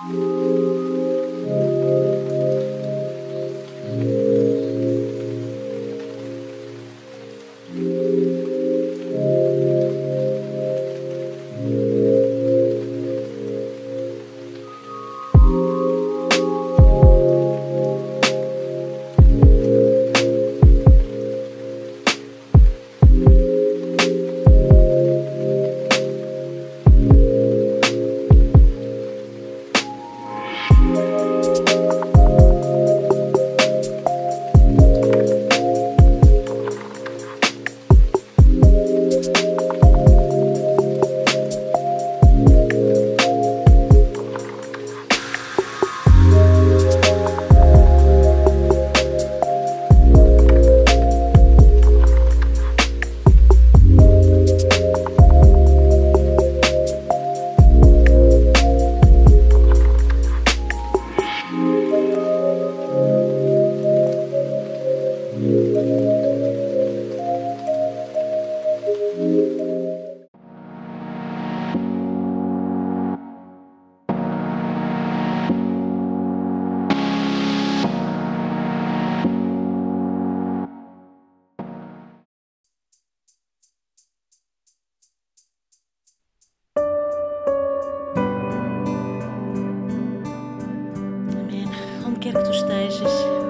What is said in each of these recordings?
Amém. Quer que tu estejas,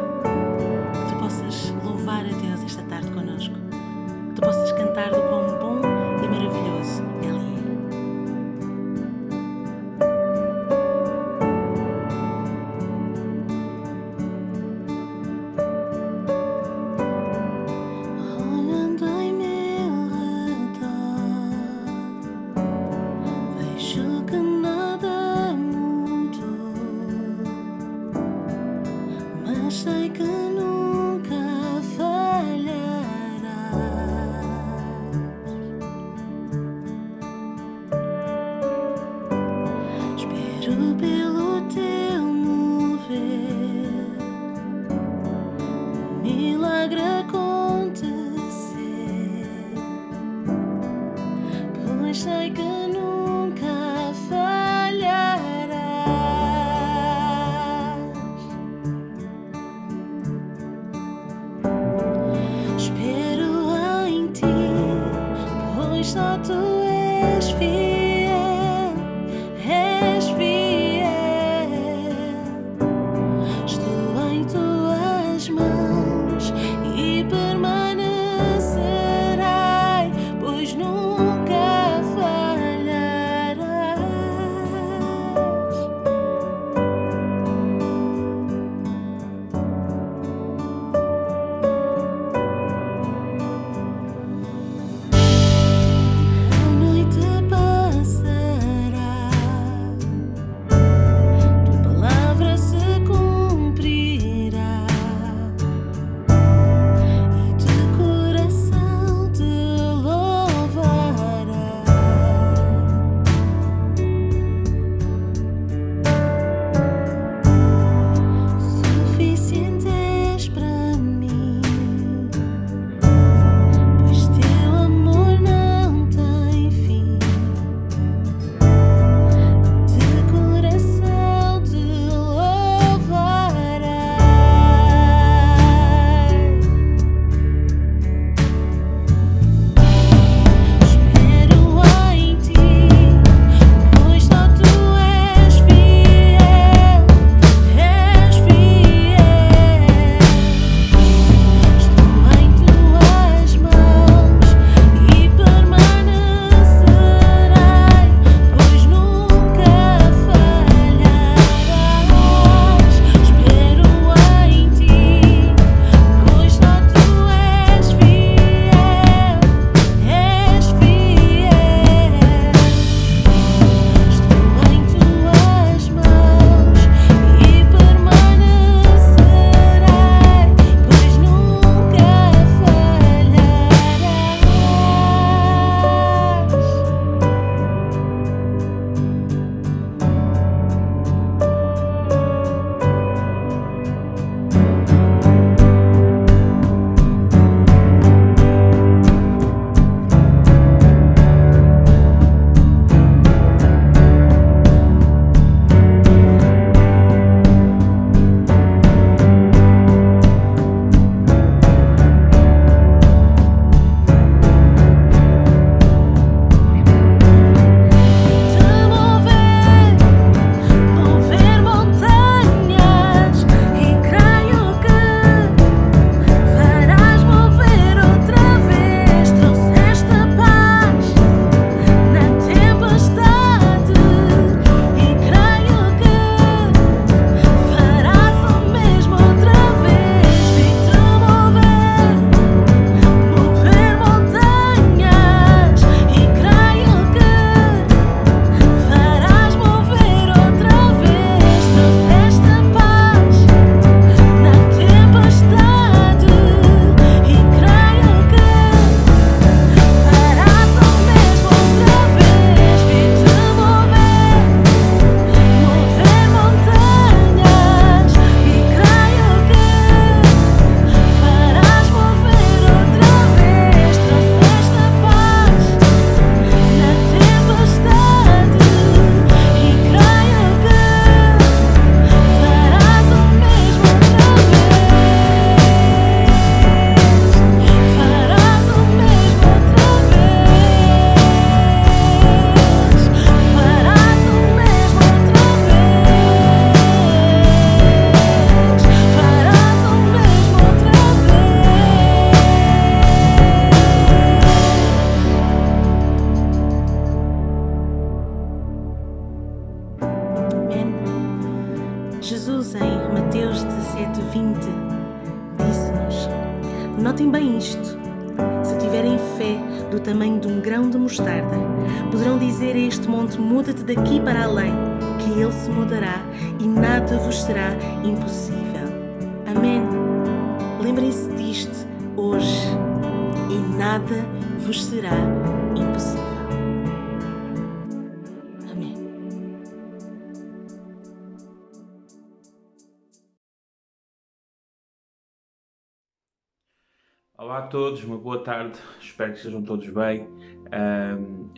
tarde, espero que estejam todos bem.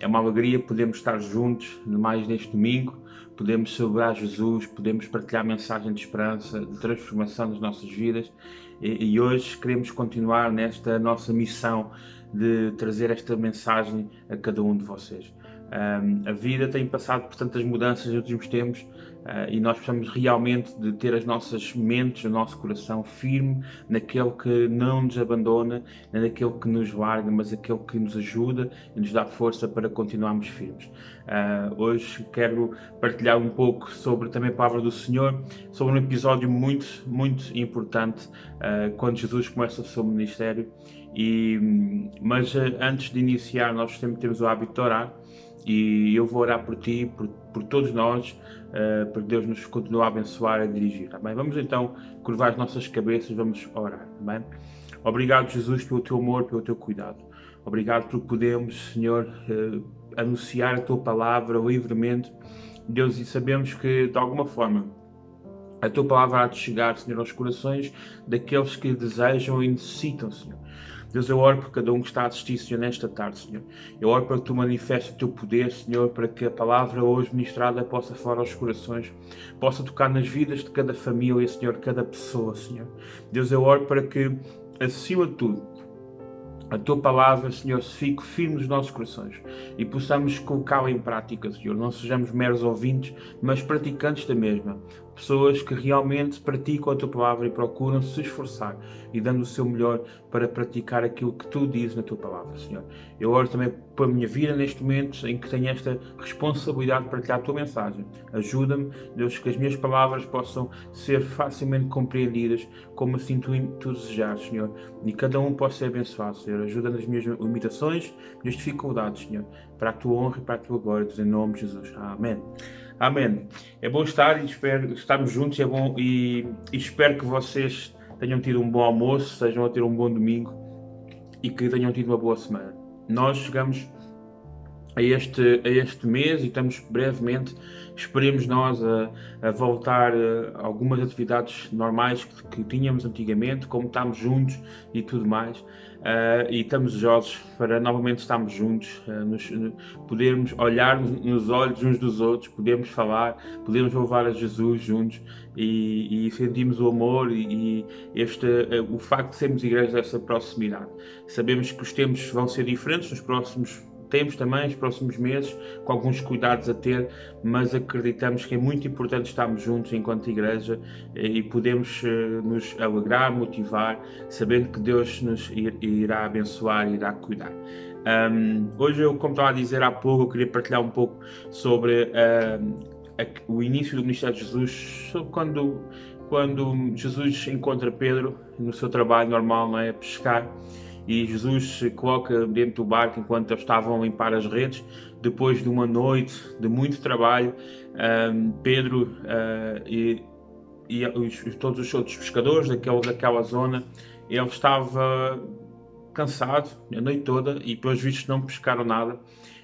É uma alegria podermos estar juntos mais neste domingo, podemos celebrar Jesus, podemos partilhar mensagem de esperança, de transformação das nossas vidas e, hoje queremos continuar nesta nossa missão de trazer esta mensagem a cada um de vocês. a vida tem passado por tantas mudanças nos últimos tempos Uh, e nós precisamos realmente de ter as nossas mentes, o nosso coração firme naquele que não nos abandona, nem naquele que nos larga, mas aquele que nos ajuda e nos dá força para continuarmos firmes. Uh, hoje quero partilhar um pouco sobre também a palavra do Senhor, sobre um episódio muito, muito importante uh, quando Jesus começa o seu ministério. E, mas antes de iniciar, nós sempre temos o hábito de orar e eu vou orar por ti, por, por todos nós, uh, para que Deus nos continue a abençoar e a dirigir. Tá bem? Vamos então curvar as nossas cabeças, vamos orar. Tá bem? Obrigado, Jesus, pelo teu amor, pelo teu cuidado. Obrigado porque podemos, Senhor, uh, anunciar a tua palavra livremente, Deus, e sabemos que de alguma forma a tua palavra há de chegar, Senhor, aos corações daqueles que desejam e necessitam, Senhor. Deus, eu oro por cada um que está a assistir, Senhor, nesta tarde, Senhor. Eu oro para que tu manifestes o teu poder, Senhor, para que a palavra hoje ministrada possa falar aos corações, possa tocar nas vidas de cada família, Senhor, cada pessoa, Senhor. Deus, eu oro para que, acima de tudo, a tua palavra, Senhor, se fique firme nos nossos corações e possamos colocá-la em prática, Senhor. Não sejamos meros ouvintes, mas praticantes da mesma pessoas que realmente praticam a tua palavra e procuram se esforçar e dando o seu melhor para praticar aquilo que tu dizes na tua palavra, Senhor. Eu oro também para a minha vida neste momento em que tenho esta responsabilidade de partilhar a tua mensagem. Ajuda-me, Deus, que as minhas palavras possam ser facilmente compreendidas como assim tu, tu desejares, Senhor. E cada um possa ser abençoado, Senhor. Ajuda nas minhas limitações, minhas dificuldades, Senhor. Para a tua honra e para a tua glória, em nome de Jesus. Amém. Amém. É bom estar e espero estarmos juntos é bom, e, e espero que vocês tenham tido um bom almoço, sejam a ter um bom domingo e que tenham tido uma boa semana. Nós chegamos a este, a este mês e estamos brevemente, esperemos nós a, a voltar a algumas atividades normais que, que, tínhamos antigamente, como estamos juntos e tudo mais. Uh, e estamos desejosos para novamente estarmos juntos, uh, nos, podermos olhar nos olhos uns dos outros, podermos falar, podermos louvar a Jesus juntos e, e sentimos o amor e, e este, uh, o facto de sermos igreja dessa proximidade. Sabemos que os tempos vão ser diferentes nos próximos temos também os próximos meses, com alguns cuidados a ter, mas acreditamos que é muito importante estarmos juntos enquanto igreja eh, e podemos eh, nos alegrar, motivar, sabendo que Deus nos irá abençoar e irá cuidar. Um, hoje, eu, como estava a dizer há pouco, eu queria partilhar um pouco sobre um, a, o início do ministério de Jesus, sobre quando, quando Jesus encontra Pedro no seu trabalho normal, não é? Pescar e Jesus se coloca dentro do barco enquanto eles estavam a limpar as redes. Depois de uma noite de muito trabalho, um, Pedro uh, e, e os, todos os outros pescadores daquela, daquela zona, ele estava cansado a noite toda e pelos vistos não pescaram nada.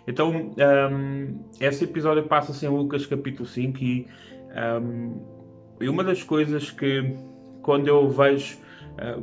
Então, um, esse episódio passa-se em Lucas capítulo 5 e, um, e uma das coisas que quando eu vejo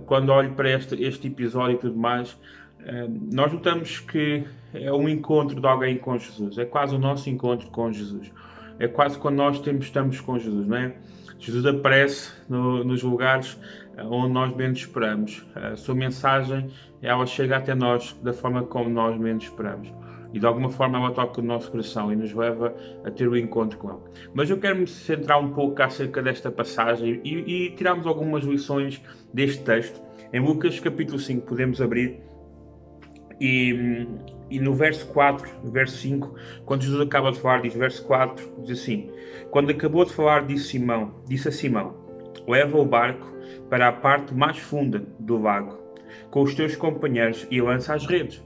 quando olho para este, este episódio e tudo mais, eh, nós notamos que é um encontro de alguém com Jesus, é quase o nosso encontro com Jesus, é quase quando nós temos, estamos com Jesus, não é? Jesus aparece no, nos lugares eh, onde nós menos esperamos. A sua mensagem, ela chega até nós da forma como nós menos esperamos e de alguma forma ela toca o nosso coração e nos leva a ter o encontro com Ele. Mas eu quero me centrar um pouco acerca desta passagem e, e tirarmos algumas lições deste texto. Em Lucas capítulo 5 podemos abrir E, e no verso 4, verso 5, quando Jesus acaba de falar, diz verso 4, diz assim: Quando acabou de falar, disse Simão, disse a Simão: Leva o barco para a parte mais funda do lago, com os teus companheiros e lança as redes.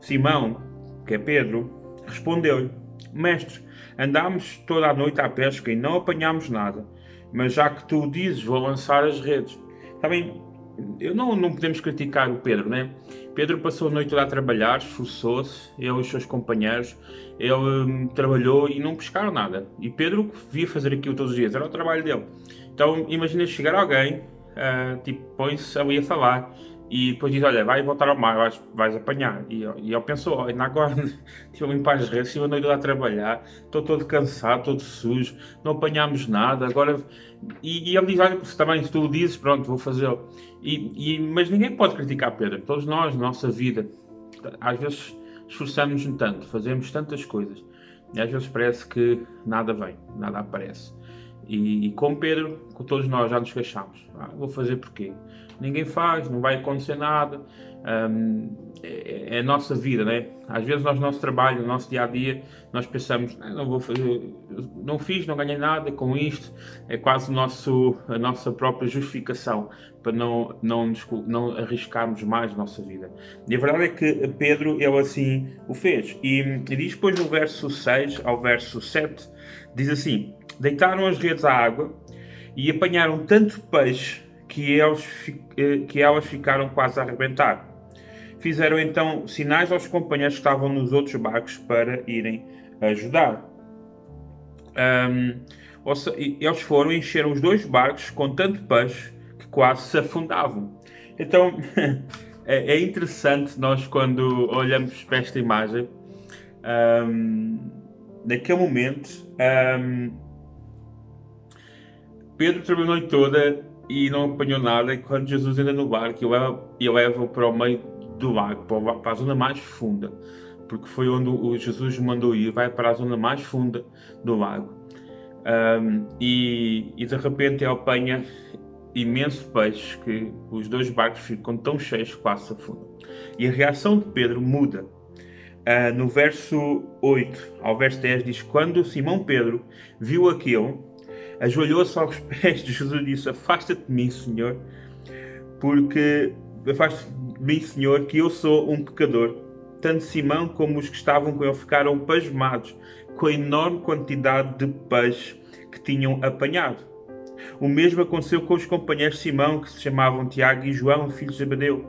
Simão, que é Pedro, respondeu-lhe: Mestre, andámos toda a noite à pesca e não apanhámos nada, mas já que tu dizes, vou lançar as redes. Também, eu não, não podemos criticar o Pedro, né? Pedro passou a noite toda a trabalhar, esforçou-se, ele e os seus companheiros, ele hum, trabalhou e não pescaram nada. E Pedro via fazer aquilo todos os dias, era o trabalho dele. Então, imagina chegar alguém, uh, tipo, põe-se ali a falar e depois diz: Olha, vai voltar ao mar, vais, vais apanhar. E, e ele pensou: Olha, agora estive a limpar as redes, estive a noite lá a trabalhar, estou todo cansado, todo sujo, não apanhámos nada. Agora. E, e ele diz: Olha, também se tu dizes, pronto, vou fazê-lo. E, e, mas ninguém pode criticar Pedro, todos nós, nossa vida, às vezes esforçamos-nos tanto, fazemos tantas coisas e às vezes parece que nada vem, nada aparece. E, e com Pedro, com todos nós já nos queixamos. Ah, vou fazer porquê? Ninguém faz, não vai acontecer nada. Um, é, é, a nossa vida, né? Às vezes nós, no nosso trabalho, no nosso dia a dia, nós pensamos, não vou fazer, não fiz, não ganhei nada com isto. É quase nosso, a nossa própria justificação para não, não, não arriscarmos mais a nossa vida. E a verdade é que Pedro, ele assim o fez. E, e diz depois no verso 6 ao verso 7, diz assim: Deitaram as redes à água e apanharam tanto peixe que, eles, eh, que elas ficaram quase a arrebentar. Fizeram então sinais aos companheiros que estavam nos outros barcos para irem ajudar. Um, eles foram encheram os dois barcos com tanto peixe que quase se afundavam. Então é, é interessante nós quando olhamos para esta imagem, um, naquele momento, um, Pedro trabalhou a noite toda e não apanhou nada. E quando Jesus entra no barco, ele leva para o meio do lago, para a zona mais funda, porque foi onde o Jesus mandou ir, vai para a zona mais funda do lago. Um, e, e, de repente ele apanha imenso peixe que os dois barcos ficam tão cheios que quase se afundam. E a reação de Pedro muda. Uh, no verso 8 ao verso 10 diz: Quando Simão Pedro viu aquilo, ajoelhou-se aos pés de Jesus e disse: Afasta-te de mim, Senhor, porque afasta-te de mim, Senhor, que eu sou um pecador. Tanto Simão como os que estavam com ele ficaram pasmados com a enorme quantidade de peixe que tinham apanhado. O mesmo aconteceu com os companheiros de Simão, que se chamavam Tiago e João, filhos de Zebedeu.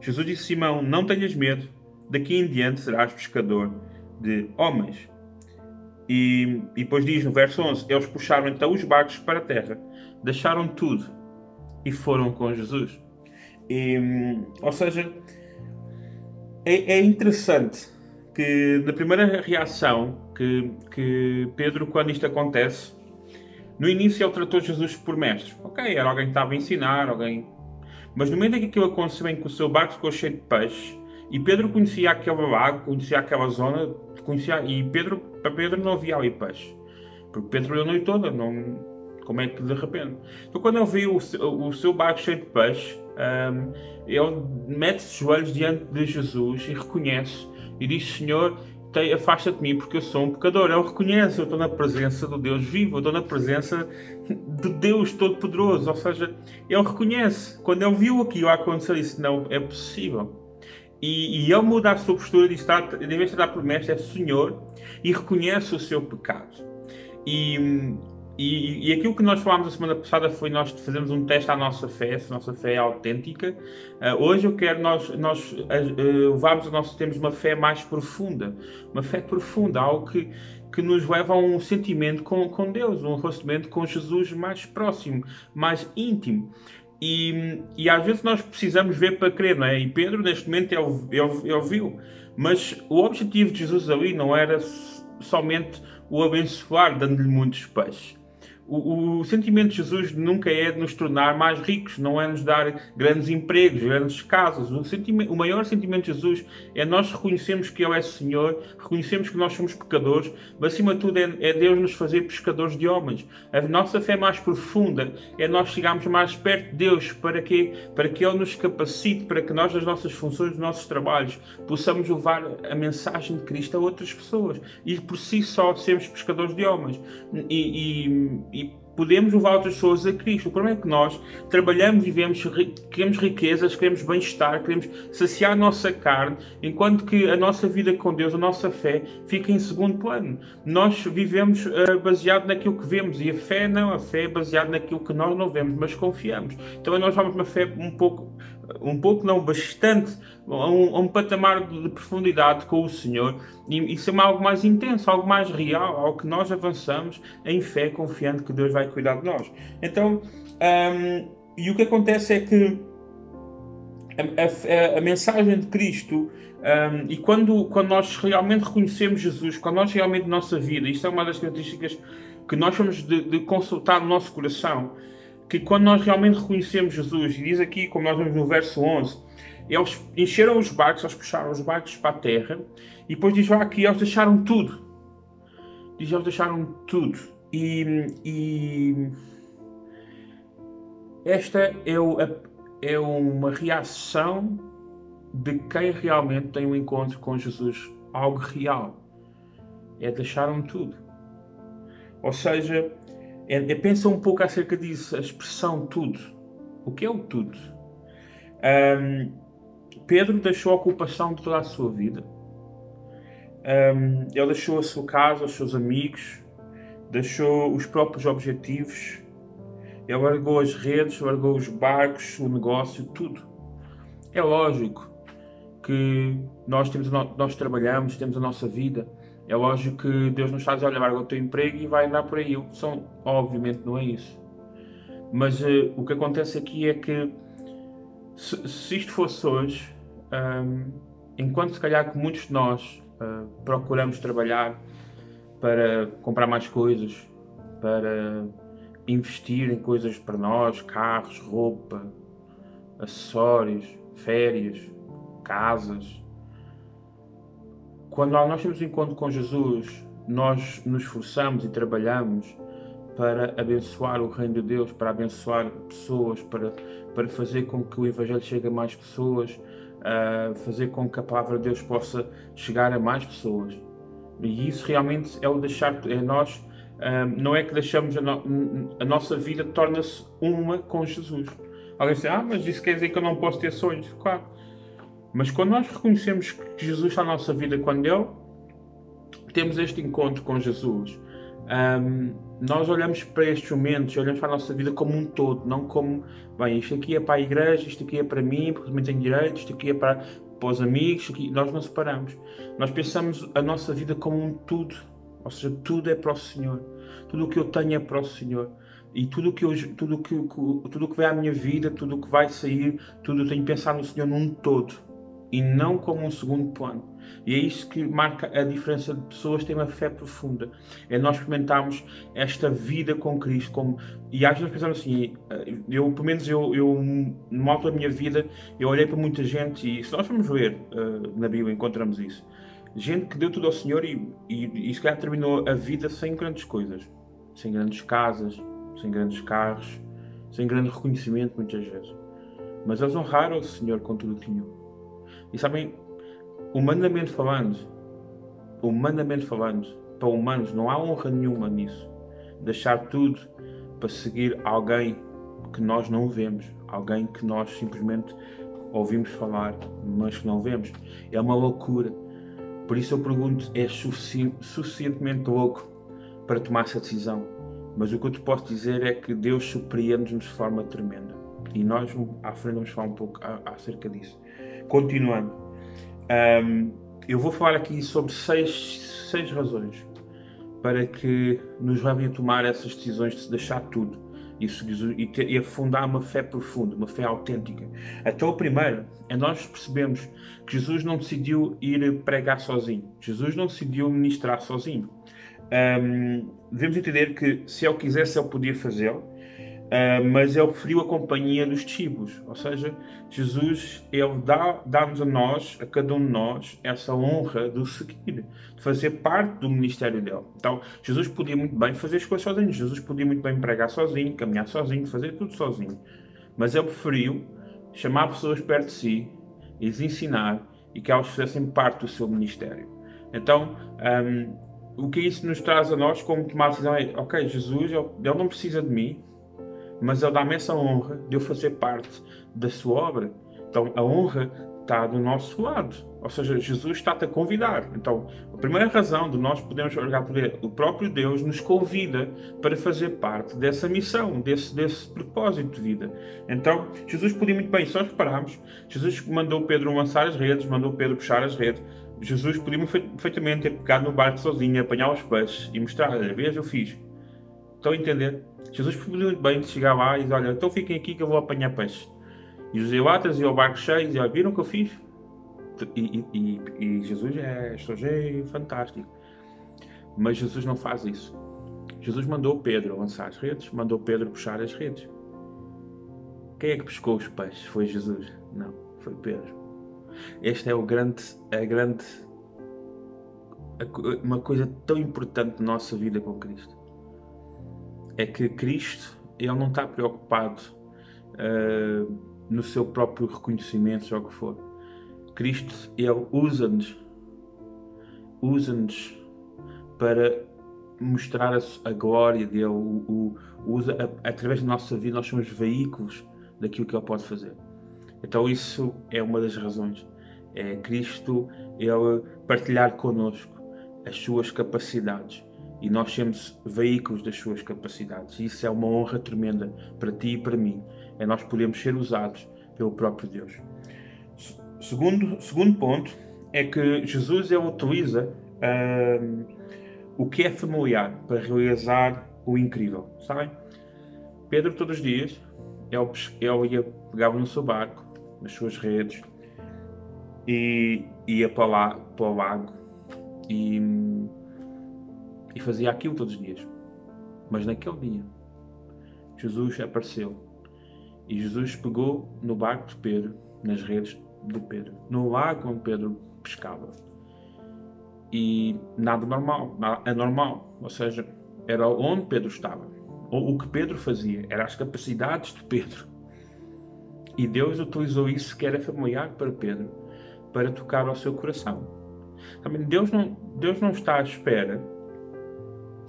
Jesus disse a Simão: Não tenhas medo, daqui em diante serás pescador de homens. E, e depois diz no verso 11: Eles puxaram então os barcos para a terra, deixaram tudo e foram com Jesus. E, ou seja, é, é, interessante que na primeira reação que, que Pedro, quando isto acontece, no início ele tratou Jesus por mestre. Ok, era alguém que estava a ensinar, alguém. Mas no momento em que aquilo aconteceu em que o seu barco ficou cheio de peixe, e Pedro conhecia aquele lago, conhecia aquela zona, conhecia, e Pedro, para Pedro não havia ali peixe. Porque Pedro a noite toda, não, como é que de repente? Então quando ele viu o, o seu barco cheio de peixe, um, ele mete-se de joelhos diante de Jesus e reconhece e diz: Senhor, afasta-te de mim porque eu sou um pecador. Ele reconhece, eu estou na presença do Deus vivo, eu estou na presença de Deus Todo-Poderoso. Ou seja, ele reconhece. Quando ele viu aquilo acontecer, disse: Não, é possível. E, e ele muda a sua postura e está, em vez de dar por mestre, é Senhor e reconhece o seu pecado. E, e, e, aquilo que nós falámos a semana passada foi nós fazermos um teste à nossa fé, se a nossa fé é autêntica. Uh, hoje eu quero nós, nós uh, levarmos nós temos uma fé mais profunda, uma fé profunda, algo que, que nos leva a um sentimento com, com Deus, um relacionamento com Jesus mais próximo, mais íntimo. E, e às vezes nós precisamos ver para crer, não é? E Pedro, neste momento, ele, ele, ele viu. Mas o objetivo de Jesus ali não era somente o abençoar, dando-lhe muitos peixes. O, o, sentimento de Jesus nunca é de nos tornar mais ricos, não é nos dar grandes empregos, grandes casas. O, o maior sentimento de Jesus é nós reconhecermos que Ele é Senhor, reconhecermos que nós somos pecadores, mas acima de tudo é, é Deus nos fazer pescadores de homens. A nossa fé mais profunda é nós chegarmos mais perto de Deus para que, para que Ele nos capacite, para que nós, nas nossas funções, nos nossos trabalhos, possamos levar a mensagem de Cristo a outras pessoas e por si só sermos pescadores de homens. e, e e podemos levar outras pessoas a Cristo. O problema é que nós trabalhamos, vivemos, queremos riquezas, queremos bem-estar, queremos saciar a nossa carne, enquanto que a nossa vida com Deus, a nossa fé, fica em segundo plano. Nós vivemos uh, baseado naquilo que vemos e a fé não, a fé é baseada naquilo que nós não vemos, mas confiamos. Então nós vamos uma fé um pouco um pouco, não, bastante, a um, a um patamar de profundidade com o Senhor e isso é algo mais intenso, algo mais real, algo que nós avançamos em fé, confiando que Deus vai cuidar de nós. Então, um, e o que acontece é que a, a, a mensagem de Cristo um, e quando, quando nós realmente reconhecemos Jesus, quando nós realmente nossa vida, isto é uma das características que nós temos de, de consultar no nosso coração, que quando nós realmente reconhecemos Jesus, e diz aqui, como nós vemos no verso 11, eles encheram os barcos, eles puxaram os barcos para a terra, e depois diz lá aqui, eles deixaram tudo. Diz, eles deixaram tudo. E, e esta é, o, é uma reação de quem realmente tem um encontro com Jesus, algo real. É deixaram tudo. Ou seja, é, pensa um pouco acerca disso, a expressão tudo. O que é o tudo? Um, Pedro deixou a ocupação de toda a sua vida. Um, ele deixou a sua casa, os seus amigos, deixou os próprios objetivos, ele largou as redes, largou os barcos, o negócio, tudo. É lógico que nós, temos, nós trabalhamos, temos a nossa vida, é lógico que Deus nos dizer, olha, larga o teu emprego e vai andar por aí. São, obviamente não é isso. Mas uh, o que acontece aqui é que se, se isto fosse hoje, um, enquanto se calhar que muitos de nós uh, procuramos trabalhar para comprar mais coisas, para investir em coisas para nós, carros, roupa, acessórios, férias, casas, quando nós temos um encontro com Jesus, nós nos esforçamos e trabalhamos para abençoar o reino de Deus, para abençoar pessoas, para, para fazer com que o Evangelho chegue a mais pessoas, uh, fazer com que a palavra de Deus possa chegar a mais pessoas. E isso realmente é o deixar, é nós, uh, não é que deixamos a, no, a nossa vida torna-se uma com Jesus. Alguém diz, ah, mas isso quer dizer que eu não posso ter sonhos. Claro, mas quando nós reconhecemos que Jesus está na nossa vida, quando Ele temos este encontro com Jesus, um, nós olhamos para estes momentos, olhamos para a nossa vida como um todo, não como, bem, isto aqui é para a igreja, isto aqui é para mim, porque também tenho direito, isto aqui é para, para os amigos, aqui, nós não separamos. Nós pensamos a nossa vida como um tudo, ou seja, tudo é para o Senhor, tudo o que eu tenho é para o Senhor. E tudo que hoje, tudo que tudo que vai à minha vida, tudo que vai sair, tudo eu tenho que pensar no Senhor num todo e não como um segundo plano. E é isso que marca a diferença de pessoas que têm uma fé profunda. É nós experimentarmos esta vida com Cristo. Como... E às vezes pensamos assim, eu, pelo menos eu, eu, numa altura da minha vida, eu olhei para muita gente e se nós formos ver uh, na Bíblia, encontramos isso. Gente que deu tudo ao Senhor e, e, e se calhar terminou a vida sem grandes coisas. Sem grandes casas, sem grandes carros, sem grande reconhecimento muitas vezes. Mas eles honraram o Senhor com tudo o que tinham. E sabem, humanamente falando, humanamente falando, para humanos não há honra nenhuma nisso. Deixar tudo para seguir alguém que nós não vemos, alguém que nós simplesmente ouvimos falar, mas que não vemos. É uma loucura. Por isso eu pergunto: és sufici suficientemente louco para tomar essa decisão? Mas o que eu te posso dizer é que Deus surpreende-nos de forma tremenda. E nós, à frente, vamos falar um pouco acerca disso. Continuando, um, eu vou falar aqui sobre seis, seis razões para que nos levem a tomar essas decisões de se deixar tudo e, e, e afundar uma fé profunda, uma fé autêntica. Então, a primeira é nós percebemos que Jesus não decidiu ir pregar sozinho, Jesus não decidiu ministrar sozinho. um, devemos entender que se ele quisesse, ele podia fazê-lo, uh, mas ele preferiu a companhia dos discípulos. Ou seja, Jesus, ele dá-nos a nós, a cada um de nós, essa honra de o seguir, de fazer parte do ministério dele. Então, Jesus podia muito bem fazer as coisas sozinho, Jesus podia muito bem pregar sozinho, caminhar sozinho, fazer tudo sozinho. Mas ele preferiu chamar pessoas perto de si lhes ensinar e que elas fizessem parte do seu ministério. Então, um, o que isso nos traz a nós como tomar decisão é, ok, Jesus, ele não precisa de mim, mas ele dá-me essa honra de eu fazer parte da sua obra. Então, a honra está do nosso lado. Ou seja, Jesus está-te a convidar. Então, a primeira razão de nós podermos olhar por ele, o próprio Deus nos convida para fazer parte dessa missão, desse, desse propósito de vida. Então, Jesus podia muito bem, se nós repararmos, Jesus mandou Pedro lançar as redes, mandou Pedro puxar as redes, Jesus podia perfeitamente ter pegado no barco sozinho, apanhar os peixes e mostrar: veja, eu fiz. Estão a entender? Jesus podia bem chegar lá e dizer: olha, então fiquem aqui que eu vou apanhar peixes. E os zelotas iam ao barco cheio e diziam: viram o que eu fiz? E, e, e, Jesus é estrangeiro, fantástico. Mas Jesus não faz isso. Jesus mandou Pedro lançar as redes, mandou Pedro puxar as redes. Quem é que pescou os peixes? Foi Jesus? Não, foi Pedro. Este é o grande, a grande, uma coisa tão importante na nossa vida com Cristo. É que Cristo, ele não está preocupado uh, no seu próprio reconhecimento, seja o que for. Cristo, ele usa-nos, usa-nos para mostrar a, a, glória dele, o, o, usa a, através da nossa vida, nós somos veículos daquilo que ele pode fazer. Então isso é uma das razões. É Cristo ele partilhar connosco as suas capacidades e nós somos veículos das suas capacidades. Isso é uma honra tremenda para ti e para mim. É nós podemos ser usados pelo próprio Deus. Segundo, segundo ponto é que Jesus ele utiliza uh, o que é familiar para realizar o incrível. Sabem? Pedro todos os dias ele, ele ia pegava no seu barco nas suas redes e ia para lá, para o lago e, e fazia aquilo todos os dias. Mas naquele dia, Jesus apareceu e Jesus pegou no barco de Pedro, nas redes de Pedro, no lago onde Pedro pescava. E nada normal, anormal, ou seja, era onde Pedro estava. Ou o que Pedro fazia, eram as capacidades de Pedro. E Deus utilizou isso que era familiar para Pedro, para tocar ao seu coração. Deus não, Deus não está à espera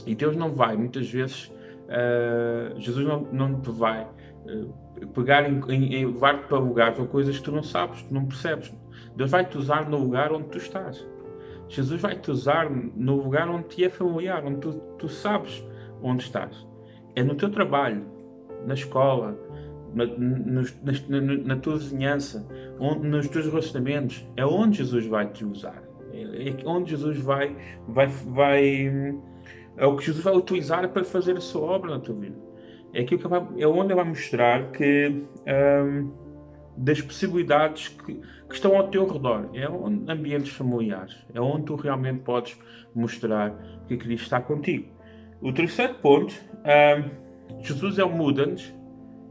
e Deus não vai, muitas vezes, uh, Jesus não, não te vai uh, pegar em, em, em levar-te para lugares ou coisas que tu não sabes, tu não percebes. Deus vai te usar no lugar onde tu estás. Jesus vai te usar no lugar onde te é familiar, onde tu, tu sabes onde estás. É no teu trabalho, na escola, na, na, na, na tua vizinhança, onde, nos teus relacionamentos, é onde Jesus vai te usar. É, é onde Jesus vai, vai, vai, é o que Jesus vai utilizar para fazer a sua obra na tua vida. É, aquilo que vai, é onde ele vai mostrar que um, das possibilidades que, que, estão ao teu redor. É onde, ambientes familiares. É onde tu realmente podes mostrar que Cristo está contigo. O terceiro ponto, um, Jesus é o muda-nos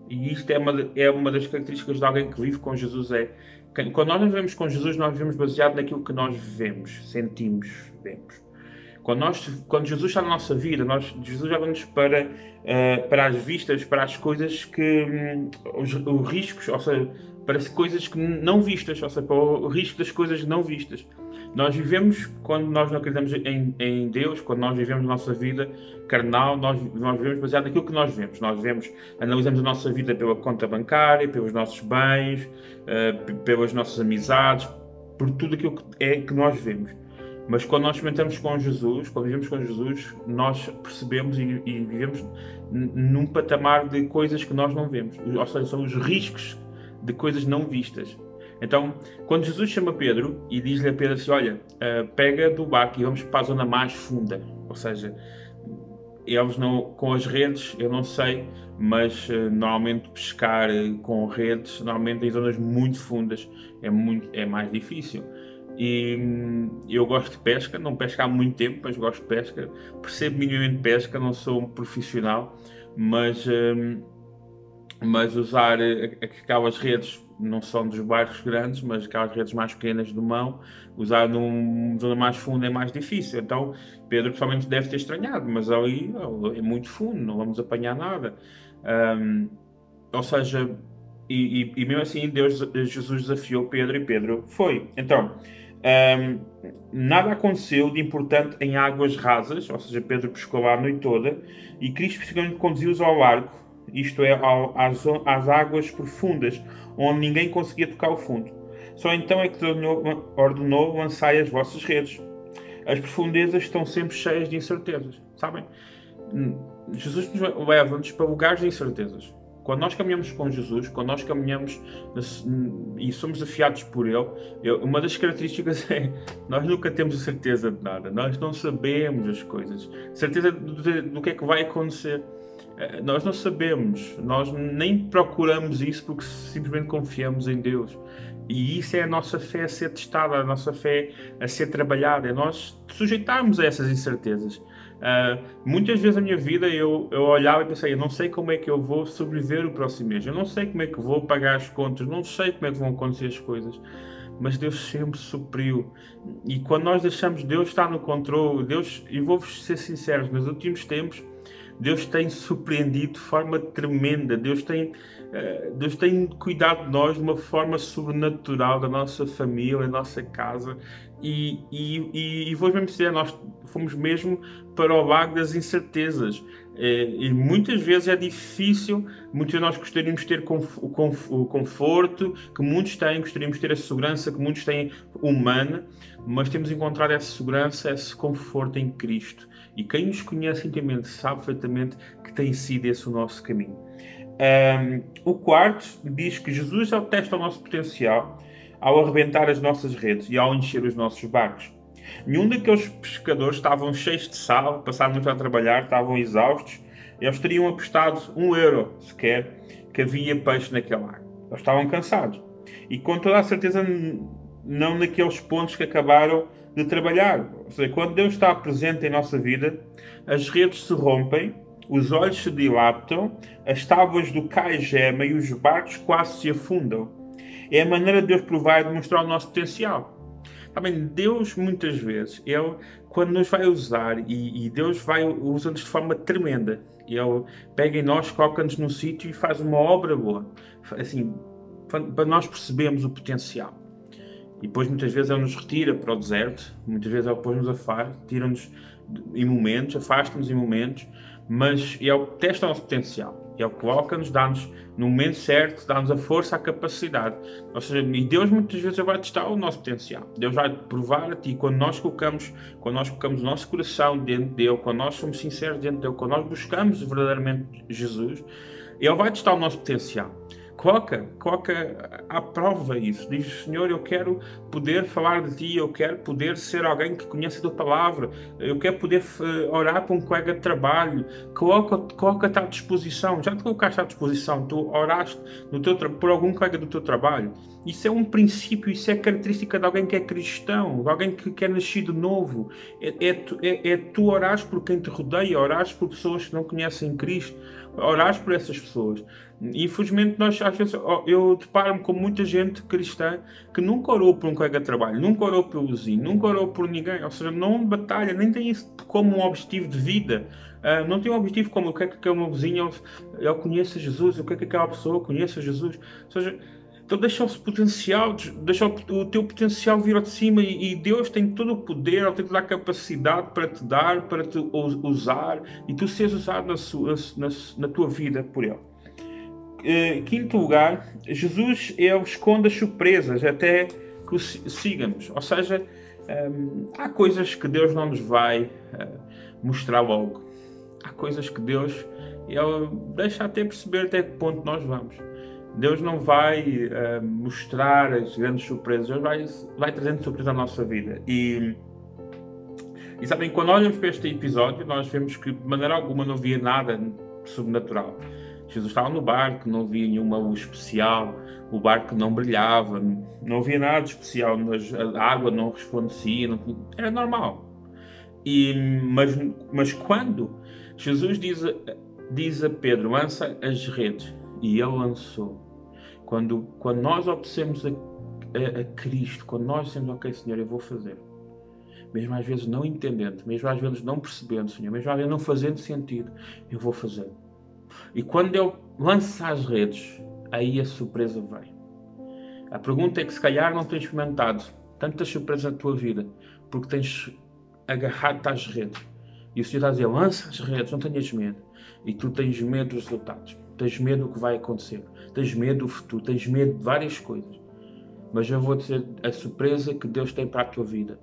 e isto é uma, é uma das características de alguém que vive com Jesus, é quando nós vivemos com Jesus, nós vivemos baseado naquilo que nós vivemos, sentimos, vemos. Quando, nós, quando Jesus está na nossa vida, nós, Jesus leva-nos para, uh, para as vistas, para as coisas que. Um, os, os, riscos, ou seja, para as coisas que não vistas, ou seja, para o risco das coisas não vistas. Nós vivemos, quando nós não acreditamos em, em Deus, quando nós vivemos a nossa vida carnal, nós, nós vivemos baseado naquilo que nós vemos. Nós vemos, analisamos a nossa vida pela conta bancária, pelos nossos bens, uh, pelas nossas amizades, por tudo aquilo que é que nós vemos. Mas quando nós experimentamos com Jesus, quando vivemos com Jesus, nós percebemos e, e, vivemos num patamar de coisas que nós não vemos. Ou seja, são os riscos de coisas não vistas. Então, quando Jesus chama Pedro e diz-lhe a Pedro assim: Olha, uh, pega do barco e vamos para a zona mais funda. Ou seja, eles não, com as redes, eu não sei, mas uh, normalmente pescar uh, com redes, normalmente em zonas muito fundas, é, muito, é mais difícil. E hum, eu gosto de pesca, não pesco há muito tempo, mas gosto de pesca. Percebo minimamente pesca, não sou um profissional, mas, hum, mas usar eh, aquelas redes não são dos barcos grandes, mas aquelas redes mais pequenas de mão, usar numa zona mais funda é mais difícil. Então, Pedro pessoalmente deve ter estranhado, mas ali é muito fundo, não vamos apanhar nada. Um, ou seja, e, e, e, mesmo assim Deus, Jesus desafiou Pedro e Pedro foi. Então, um, nada aconteceu de importante em águas rasas, ou seja, Pedro pescou lá a noite toda, e Cristo conduziu-os ao largo isto é, às, às águas profundas, onde ninguém conseguia tocar o fundo. Só então é que Deus ordenou lançar as vossas redes. As profundezas estão sempre cheias de incertezas, sabem? Jesus nos leva-nos para lugares de incertezas. Quando nós caminhamos com Jesus, quando nós caminhamos e somos desafiados por Ele, uma das características é nós nunca temos certeza de nada, nós não sabemos as coisas, certeza do que é que vai acontecer. Eh, nós não sabemos, nós nem procuramos isso porque simplesmente confiamos em Deus. E isso é a nossa fé a ser testada, a nossa fé a ser trabalhada, é nós sujeitarmos a essas incertezas. Uh, muitas vezes na minha vida eu, eu olhava e pensei, eu não sei como é que eu vou sobreviver o próximo mês, eu não sei como é que vou pagar as contas, não sei como é que vão acontecer as coisas mas Deus sempre supriu. E quando nós deixamos Deus estar no controle, Deus, e vou-vos ser sincero, nos últimos tempos Deus tem surpreendido de forma tremenda. Deus tem, uh, Deus tem cuidado de nós de uma forma sobrenatural, da nossa família, da nossa casa. E, e, e, e vou mesmo dizer, nós fomos mesmo para o lago das incertezas. Eh, e muitas vezes é difícil, muitos de nós gostaríamos de ter o conforto que muitos têm, gostaríamos de ter a segurança que muitos têm humana, mas temos encontrado essa segurança, esse conforto em Cristo. E quem nos conhece intimamente sabe perfeitamente que tem sido esse o nosso caminho. Um, o quarto diz que Jesus é o teste ao nosso potencial ao arrebentar as nossas redes e ao encher os nossos barcos. Nenhum daqueles pescadores estavam cheios de sal, passaram muito a trabalhar, estavam exaustos. Eles teriam apostado um euro sequer que havia peixe naquele lago. Eles estavam cansados. E com toda a certeza, não naqueles pontos que acabaram de trabalhar. Ou seja, quando Deus está presente em nossa vida, as redes se rompem, os olhos se dilatam, as tábuas do cai gema e os barcos quase se afundam. É a maneira de Deus provar e demonstrar o nosso potencial. Também Deus, muitas vezes, Ele, quando nos vai usar, e, e Deus vai usando de forma tremenda, Ele pega em nós, coloca-nos num sítio e faz uma obra boa. Assim, para nós percebermos o potencial. E depois muitas vezes ele nos retira para o deserto, muitas vezes ele depois nos afasta, tira-nos em momentos, afasta-nos em momentos, mas ele testa o nosso potencial. Ele coloca-nos, dá-nos no momento certo, dá-nos a força, a capacidade. Ou seja, e Deus muitas vezes vai testar o nosso potencial. Deus vai provar a ti quando nós colocamos, quando nós colocamos o nosso coração dentro dele, quando nós somos sinceros dentro dele, quando nós buscamos verdadeiramente Jesus, ele vai testar o nosso potencial coloca, coloca à prova isso. Diz, Senhor, eu quero poder falar de Ti, eu quero poder ser alguém que conhece a Tua Palavra, eu quero poder eh, orar para um colega de trabalho. Coloca-te coloca à disposição, já te colocaste à disposição, tu oraste no teu, por algum colega do teu trabalho. Isso é um princípio, isso é característica de alguém que é cristão, de alguém que, que é nascido novo. É, é, é, é tu orares por quem te rodeia, orares por pessoas que não conhecem Cristo, orares por essas pessoas. Infelizmente, nós às vezes eu deparo-me com muita gente cristã que nunca orou por um colega de trabalho, nunca orou pelo vizinho, nunca orou por ninguém, ou seja, não batalha, nem tem isso como um objetivo de vida. Uh, não tem um objetivo como o que é que o meu vizinho ele conheça Jesus, o que é que aquela pessoa conheça Jesus. Ou seja, então deixa o potencial, deixa o teu potencial vir ao de cima e, e, Deus tem todo o poder, Ele tem toda a capacidade para te dar, para te usar e tu seres usado na, sua, na, na tua vida por Ele. Uh, quinto lugar, Jesus ele esconde as surpresas até que o sigamos. Ou seja, ehm, há coisas que Deus não nos vai uh, mostrar logo. Há coisas que Deus ele deixa até perceber até que ponto nós vamos. Deus não vai uh, mostrar as grandes surpresas, Deus vai, vai trazendo surpresas à nossa vida. E, e sabem, quando olhamos para este episódio, nós vemos que de maneira alguma não havia nada sobrenatural. Jesus estava no barco, não havia nenhuma luz especial, o barco não brilhava, não havia nada especial, a água não resplandecia, não, era normal. E, mas, mas quando Jesus diz diz a Pedro, lança as redes, e ele lançou. Quando, quando nós obedecemos a, a, a Cristo, quando nós dizemos, ok, Senhor, eu vou fazer mesmo às vezes não entendendo, mesmo às vezes não percebendo, Senhor, mesmo às vezes não fazendo sentido, eu vou fazer. E quando eu lanço as redes, aí a surpresa vem. A pergunta é que se calhar não tens experimentado tantas surpresas na tua vida, porque tens agarrado-te às redes. E o Senhor está a dizer, lança as redes, não tenhas medo. E tu tens medo dos resultados, tens medo do que vai acontecer, tens medo do futuro, tens medo de várias coisas. Mas eu vou dizer a surpresa que Deus tem para a tua vida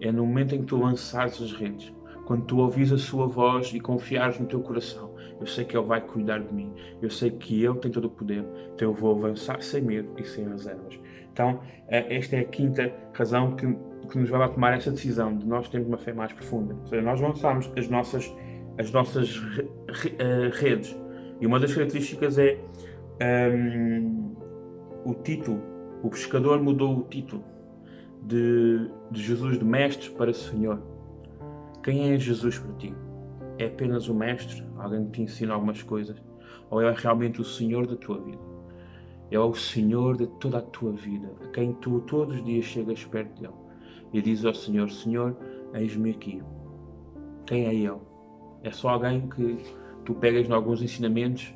é no momento em que tu lançares as redes, quando tu ouvis a sua voz e confiares no teu coração. Eu sei que Ele vai cuidar de mim, eu sei que Ele tem todo o poder, então eu vou avançar sem medo e sem reservas. Então, eh, esta é a quinta razão que, que nos vai a tomar essa decisão de nós termos uma fé mais profunda. Ou seja, nós lançamos as nossas, as nossas eh, redes. E uma das características é um, ehm, o título. O pescador mudou o título de, de Jesus de mestre para Senhor. Quem é Jesus para ti? É apenas o mestre, alguém que te ensina algumas coisas? Ou é realmente o Senhor da tua vida? É o Senhor de toda a tua vida, a quem tu todos os dias chegas perto dele e dizes ao Senhor: Senhor, eis-me aqui. Quem é Ele? É só alguém que tu pegas em alguns ensinamentos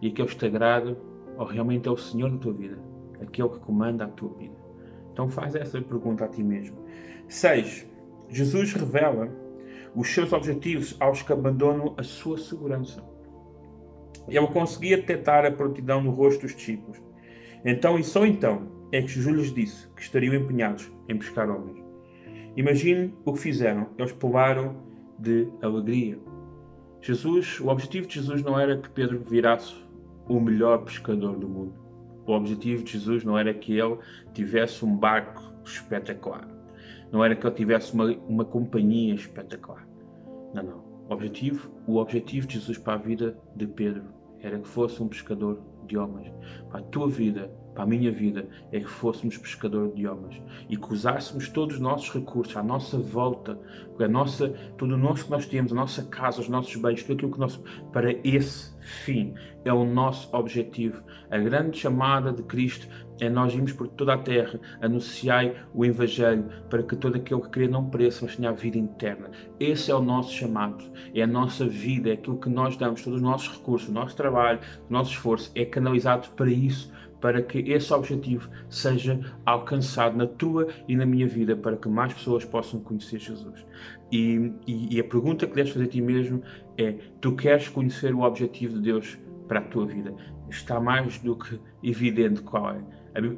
e aqueles te agrada, ou realmente é o Senhor da tua vida, aquele que comanda a tua vida? Então faz essa pergunta a ti mesmo. 6. Jesus revela os seus objetivos aos que abandonam a sua segurança. Ele conseguia detectar a prontidão no rosto dos discípulos. Então e só então é que Jesus lhes disse que estariam empenhados em pescar homens. Imagine o que fizeram. Eles pularam de alegria. Jesus, o objetivo de Jesus não era que Pedro virasse o melhor pescador do mundo. O objetivo de Jesus não era que ele tivesse um barco espetacular. Não era que ele tivesse uma, uma companhia espetacular. Não, não. O objetivo, o objetivo de Jesus para a vida de Pedro era que fosse um pescador de homens. Para a tua vida, para a minha vida, é que fôssemos pescador de homens e que usássemos todos os nossos recursos à nossa volta, a nossa, tudo o nosso que nós temos, a nossa casa, os nossos bens, tudo aquilo que nós, para esse fim. É o nosso objetivo. A grande chamada de Cristo é nós irmos por toda a terra, anunciai o Evangelho para que todo aquele que crê não pereça, mas tenha a vida interna. Esse é o nosso chamado, é a nossa vida, é aquilo que nós damos, todos os nossos recursos, o nosso trabalho, o nosso esforço é canalizado para isso, para que esse objetivo seja alcançado na tua e na minha vida, para que mais pessoas possam conhecer Jesus. E, e, e a pergunta que deves fazer a ti mesmo é: tu queres conhecer o objetivo de Deus para a tua vida? Está mais do que evidente qual é.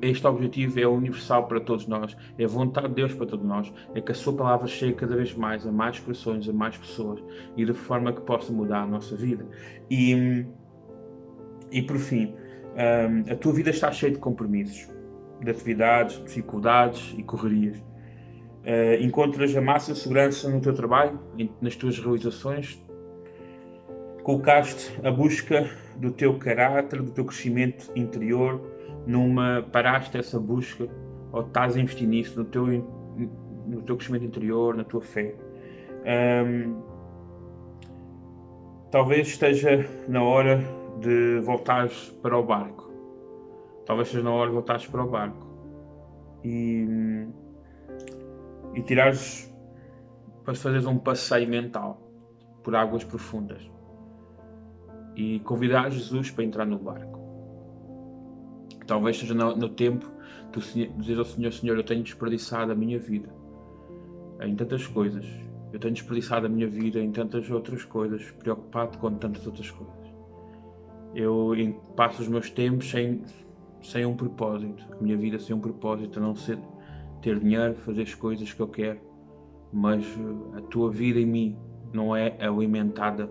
Este objetivo é universal para todos nós, é a vontade de Deus para todos nós, é que a Sua palavra chegue cada vez mais a mais corações, a mais pessoas e de forma que possa mudar a nossa vida. E, e por fim, um, a tua vida está cheia de compromissos, de atividades, dificuldades e correrias. Uh, encontras a de segurança no teu trabalho, nas tuas realizações. Colocaste a busca do teu caráter, do teu crescimento interior, numa paraste essa busca ou estás a investir nisso no teu, no teu crescimento interior, na tua fé. Um, talvez esteja na hora de voltares para o barco. Talvez seja na hora de voltares para o barco e, e tirares para fazeres um passeio mental por águas profundas e convidar Jesus para entrar no barco. Talvez seja no, no tempo de dizer ao Senhor: Senhor, eu tenho desperdiçado a minha vida em tantas coisas, eu tenho desperdiçado a minha vida em tantas outras coisas, preocupado com tantas outras coisas eu passo os meus tempos sem, sem um propósito, a minha vida sem um propósito, a não ser ter dinheiro, fazer as coisas que eu quero, mas a tua vida em mim não é alimentada.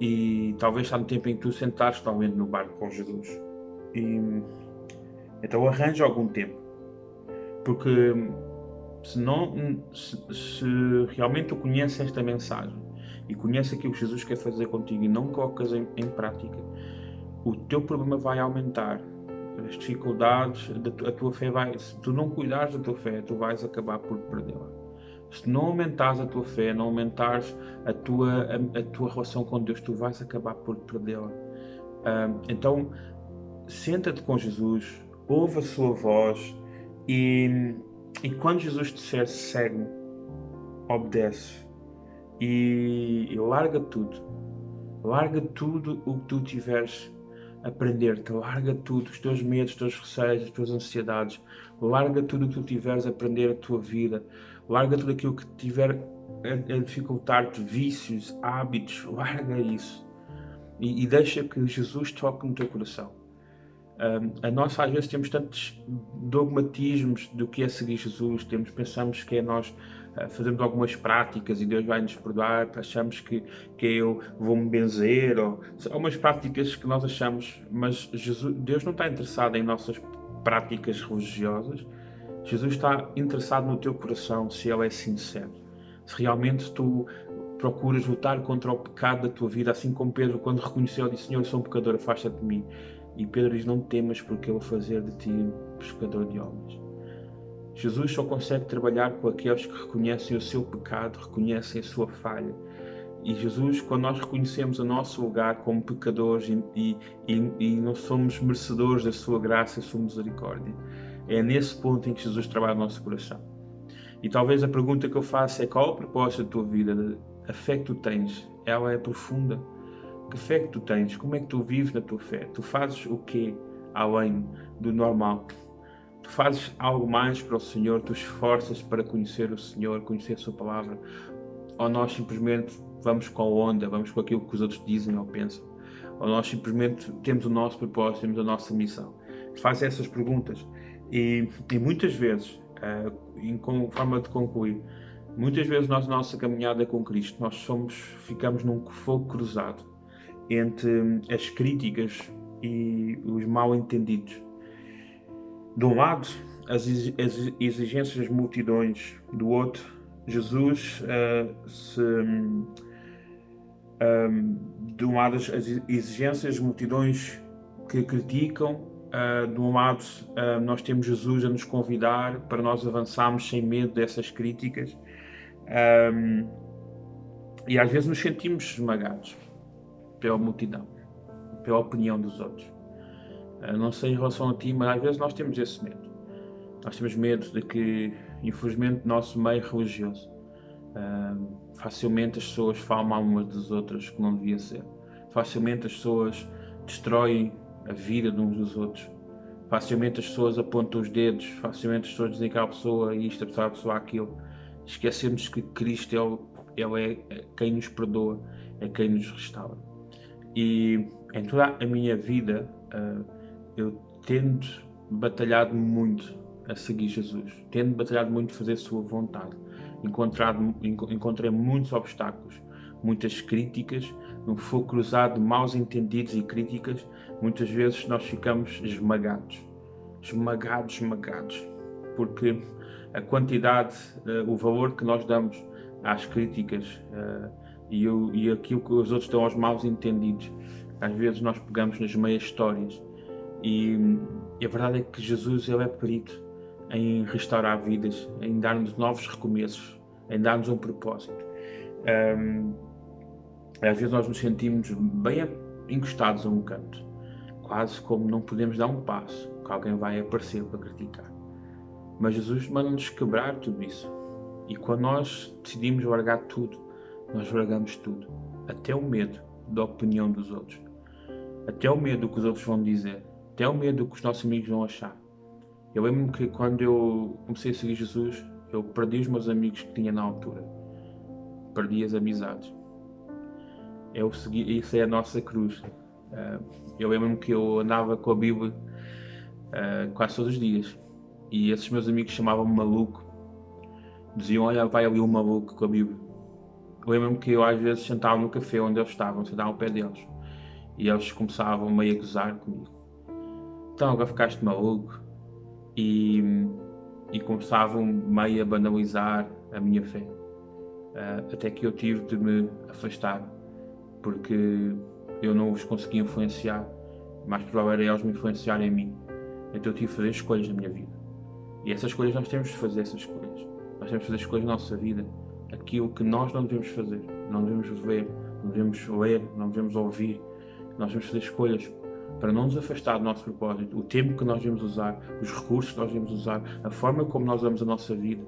E talvez está no tempo em que tu sentares totalmente no barco com Jesus. E então arranja algum tempo. Porque se, não, se, se realmente tu conheces esta mensagem e conhece aquilo que Jesus quer fazer contigo e não colocas em, em prática, o teu problema vai aumentar. As dificuldades, a tua fé vai. Se tu não cuidares da tua fé, tu vais acabar por perdê-la. Se não aumentares a tua fé, não aumentares a tua, a, a tua relação com Deus, tu vais acabar por perdê-la. Então, senta-te com Jesus, ouve a sua voz e, e quando Jesus te disser segue-me, obedece e, larga tudo. Larga tudo o que tu tiveres aprender-te, larga tudo, os teus medos, os teus receios, as tuas ansiedades, larga tudo o que tu tiveres a aprender a tua vida, larga tudo aquilo que tiver a, a dificultar-te, vícios, hábitos, larga isso. E, e, deixa que Jesus toque no teu coração. Um, a nós às vezes temos tantos dogmatismos do que é seguir Jesus, temos pensamos que é nós fazemos algumas práticas e Deus vai nos perdoar, achamos que, que eu vou me benzer, ou algumas práticas que nós achamos, mas Jesus, Deus não está interessado em nossas práticas religiosas, Jesus está interessado no teu coração se ele é sincero. Se realmente tu procuras lutar contra o pecado da tua vida, assim como Pedro, quando reconheceu, disse: Senhor, eu sou um pecador, afasta-te de mim. E Pedro diz: Não temas, porque eu vou fazer de ti pescador de homens. Jesus só consegue trabalhar com aqueles que reconhecem o seu pecado, reconhecem a sua falha. E Jesus, quando nós reconhecemos o nosso lugar como pecadores e, e, e não somos merecedores da sua graça e sua misericórdia, é nesse ponto em que Jesus trabalha no nosso coração. E talvez a pergunta que eu faço é qual é o propósito da tua vida? A fé que tu tens, ela é profunda. Que fé que tu tens? Como é que tu vives na tua fé? Tu fazes o quê além do normal? Tu fazes algo mais para o Senhor? Tu esforças para conhecer o Senhor, conhecer a Sua palavra? Ou nós simplesmente vamos com a onda, vamos com aquilo que os outros dizem ou pensam? Ou nós simplesmente temos o nosso propósito, temos a nossa missão? Faz essas perguntas e, e muitas vezes, uh, em com, forma de concluir, muitas vezes nós, na nossa caminhada com Cristo, nós somos, ficamos num fogo cruzado entre as críticas e os mal entendidos. De um lado, as exigências das multidões, do outro, Jesus uh, se. Um, de um lado, as exigências das multidões que criticam Uh, de um lado, uh, nós temos Jesus a nos convidar para nós avançarmos sem medo dessas críticas. Um, e às vezes nos sentimos esmagados pela multidão, pela opinião dos outros. Uh, não sei em relação a ti, mas às vezes nós temos esse medo. Nós temos medo de que, infelizmente, nosso meio religioso, facilmente as pessoas falam umas das outras que não devia ser. Facilmente as pessoas destroem a vida de uns dos outros. Facilmente as pessoas apontam os dedos, facilmente as pessoas dizem que a pessoa isto, a pessoa, aquilo. Esquecemos que Cristo é, ele é quem nos perdoa, é quem nos restaura. E em toda a minha vida uh, eu tendo batalhado muito a seguir Jesus, tendo batalhado muito a fazer a sua vontade. Encontrado, encontrei muitos obstáculos, muitas críticas, no fogo cruzado de maus entendidos e críticas, muitas vezes nós ficamos esmagados. Esmagados, esmagados. Porque a quantidade, uh, o valor que nós damos às críticas uh, e, o, e aquilo que os outros dão aos maus entendidos, às vezes nós pegamos nas meias histórias. E, e a verdade é que Jesus ele é perito em restaurar vidas, em dar-nos novos recomeços, em dar-nos um propósito. Um, às vezes nós nos sentimos bem encostados a um canto, quase como não podemos dar um passo, que alguém vai aparecer para criticar. Mas Jesus manda-nos quebrar tudo isso. E quando nós decidimos largar tudo, nós largamos tudo, até o medo da opinião dos outros, até o medo do que os outros vão dizer, até o medo do que os nossos amigos vão achar. Eu lembro-me que quando eu comecei a seguir Jesus, eu perdi os meus amigos que tinha na altura, perdi as amizades eu segui, isso é a nossa cruz. Uh, eu lembro-me que eu andava com a Bíblia uh, quase todos os dias e esses meus amigos chamavam-me maluco. Diziam: Olha, vai ali um maluco com a Bíblia. Eu lembro-me que eu às vezes sentava no café onde eles estavam, sentava ao pé deles e eles começavam meio a gozar comigo. Então agora ficaste maluco e, e começavam meio a banalizar a minha fé. uh, até que eu tive de me afastar, porque eu não os conseguia influenciar, mais provável era eles me influenciarem em mim. Então eu tive de fazer escolhas na minha vida. E essas escolhas nós temos de fazer essas escolhas. Nós temos de fazer escolhas na nossa vida. Aquilo que nós não devemos fazer, não devemos ver, não devemos ler, não devemos ouvir. Nós devemos fazer escolhas para não nos afastar do nosso propósito, o tempo que nós devemos usar, os recursos que nós devemos usar, a forma como nós usamos a nossa vida.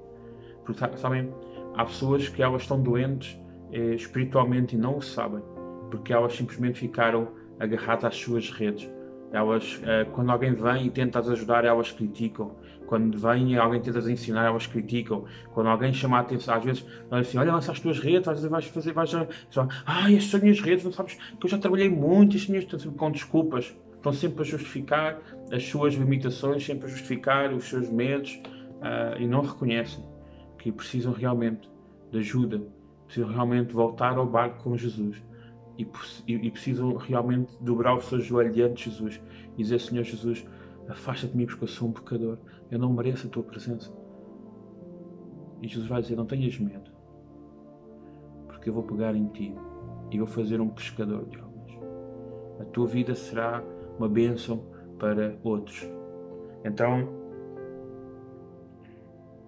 Porque, sabem, há pessoas que elas estão doentes eh, espiritualmente e não o sabem, porque elas simplesmente ficaram agarradas às suas redes. Elas, eh, quando alguém vem e tenta as ajudar, elas criticam. Quando vem alguém tenta ensinar, elas criticam. Quando alguém chama a atenção, às vezes, elas assim: Olha, lança as tuas redes, às vezes vais fazer, vais. Ah, estas são as minhas redes, não sabes que eu já trabalhei muito, estas minhas. Estão sempre com desculpas, estão sempre a justificar as suas limitações, sempre a justificar os seus medos uh, e não reconhecem que precisam realmente de ajuda, precisam realmente voltar ao barco com Jesus e, e precisam realmente dobrar o seu joelho diante de Jesus e dizer: Senhor Jesus, afasta-te de mim porque eu sou um pecador, eu não mereço a tua presença. E Jesus vai dizer: Não tenhas medo, porque eu vou pegar em ti e vou fazer um pescador de almas. A tua vida será uma bênção para outros. Então,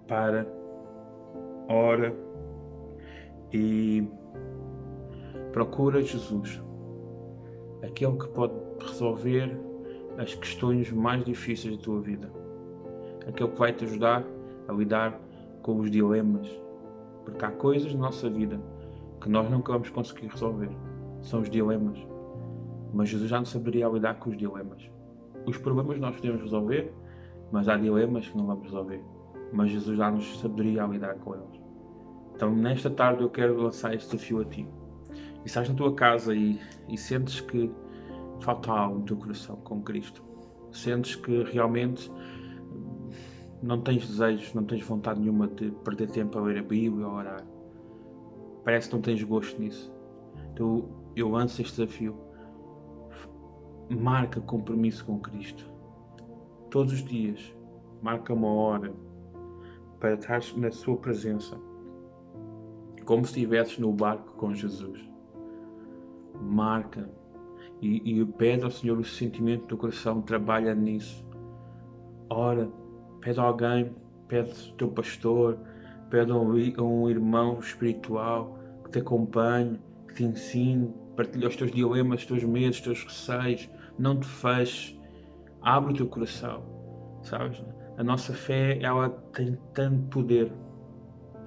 para, ora e procura Jesus, aquele que pode resolver as questões mais difíceis da tua vida, aquele que vai te ajudar a lidar com os dilemas, porque há coisas na nossa vida que nós nunca vamos conseguir resolver, são os dilemas. Mas Jesus já não saberia lidar com os dilemas. Os problemas nós podemos resolver, mas há dilemas que não vamos resolver. Mas Jesus já nos saberia lidar com eles. Então, nesta tarde, eu quero lançar este desafio a ti. E estás na tua casa e, e sentes que falta algo no teu coração com Cristo. Sentes que realmente não tens desejos, não tens vontade nenhuma de perder tempo a ler a Bíblia ou a orar. Parece que não tens gosto nisso. Então eu lanço este desafio. Marca compromisso com Cristo. Todos os dias, marca uma hora para estar na Sua presença, como se estivesses no barco com Jesus. Marca e, e pede ao Senhor o sentimento do coração, trabalha nisso. Ora, pede alguém, pede o teu pastor, pede um, um irmão espiritual que te acompanhe, que te ensine, partilhe os teus dilemas, os teus medos, os teus receios. Não te feches, abre o teu coração, sabes? A nossa fé, ela tem tanto poder.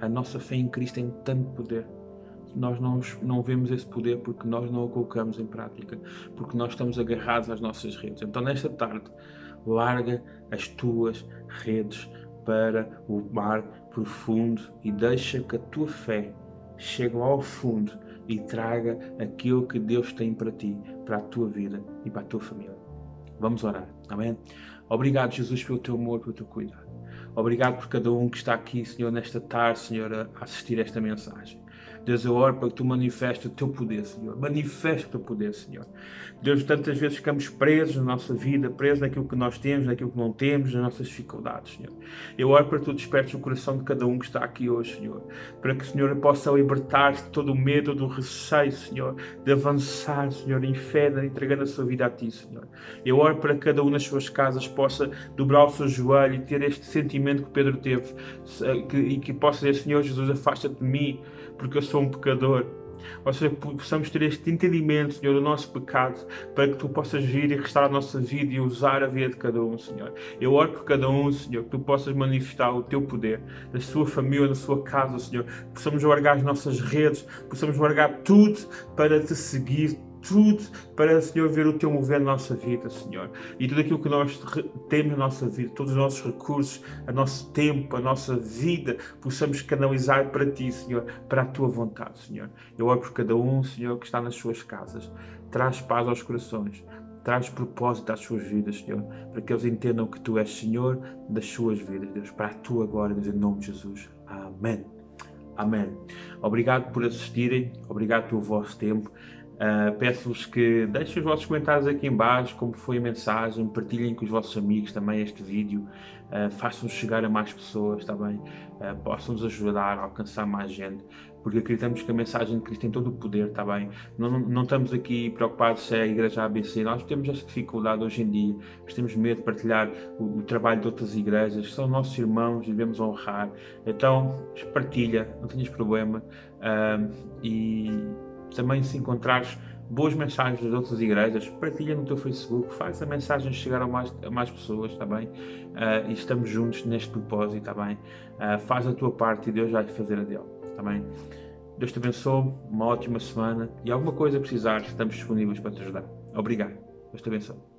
A nossa fé em Cristo tem tanto poder nós não, não vemos esse poder porque nós não o colocamos em prática, porque nós estamos agarrados às nossas redes. Então, nesta tarde, larga as tuas redes para o mar profundo e deixa que a tua fé chegue ao fundo e traga aquilo que Deus tem para ti, para a tua vida e para a tua família. Vamos orar, amém? Obrigado, Jesus, pelo teu amor, pelo teu cuidado. Obrigado por cada um que está aqui, Senhor, nesta tarde, Senhor, a assistir esta mensagem. Deus, eu oro para que tu manifestes o teu poder, Senhor. Manifesta o teu poder, Senhor. Deus, tantas vezes ficamos presos na nossa vida, presos naquilo que nós temos, naquilo que não temos, nas nossas dificuldades, Senhor. Eu oro para que tu despertes o coração de cada um que está aqui hoje, Senhor. Para que, Senhor, possa libertar-se de todo o medo, do receio, Senhor, de avançar, Senhor, em fé, entregando a sua vida a ti, Senhor. Eu oro para que cada um nas suas casas possa dobrar o seu joelho e ter este sentimento que Pedro teve e que possa dizer, Senhor Jesus, afasta-te de mim, porque eu sou um pecador. Ou seja, possamos ter este entendimento, Senhor, do nosso pecado, para que Tu possas vir e restaurar a nossa vida e usar a vida de cada um, Senhor. Eu oro por cada um, Senhor, que Tu possas manifestar o Teu poder, na sua família, na sua casa, Senhor. Possamos largar as nossas redes, possamos largar tudo para Te seguir, tudo para, Senhor, ver o Teu mover na nossa vida, Senhor. E tudo aquilo que nós temos na nossa vida, todos os nossos recursos, o nosso tempo, a nossa vida, possamos canalizar para Ti, Senhor, para a Tua vontade, Senhor. Eu oro por cada um, Senhor, que está nas suas casas. Traz paz aos corações. Traz propósito às suas vidas, Senhor, para que eles entendam que Tu és Senhor das suas vidas, Deus, para a Tua glória, Deus, em nome de Jesus. Amém. Amém. Obrigado por assistirem, obrigado pelo vosso tempo. Uh, Peço-vos que deixem os vossos comentários aqui em baixo, como foi a mensagem, partilhem com os vossos amigos também este vídeo, uh, façam-nos chegar a mais pessoas também, uh, possam nos ajudar a alcançar mais gente, porque acreditamos que a mensagem de Cristo tem todo o poder, está bem? Não, não estamos aqui preocupados se é a igreja ABC, nós temos essa dificuldade hoje em dia, nós temos medo de partilhar o, o trabalho de outras igrejas, são nossos irmãos devemos honrar. Então, partilha, não tenhas problema. Uh, e também se encontrares boas mensagens das outras igrejas, partilha no teu Facebook, faz a mensagem chegar a mais, a mais pessoas, está bem? Uh, e estamos juntos neste propósito, está bem? Uh, faz a tua parte e Deus vai fazer a dele, está bem? Deus te abençoe, uma ótima semana e alguma coisa precisar, estamos disponíveis para te ajudar. Obrigado. Deus te abençoe.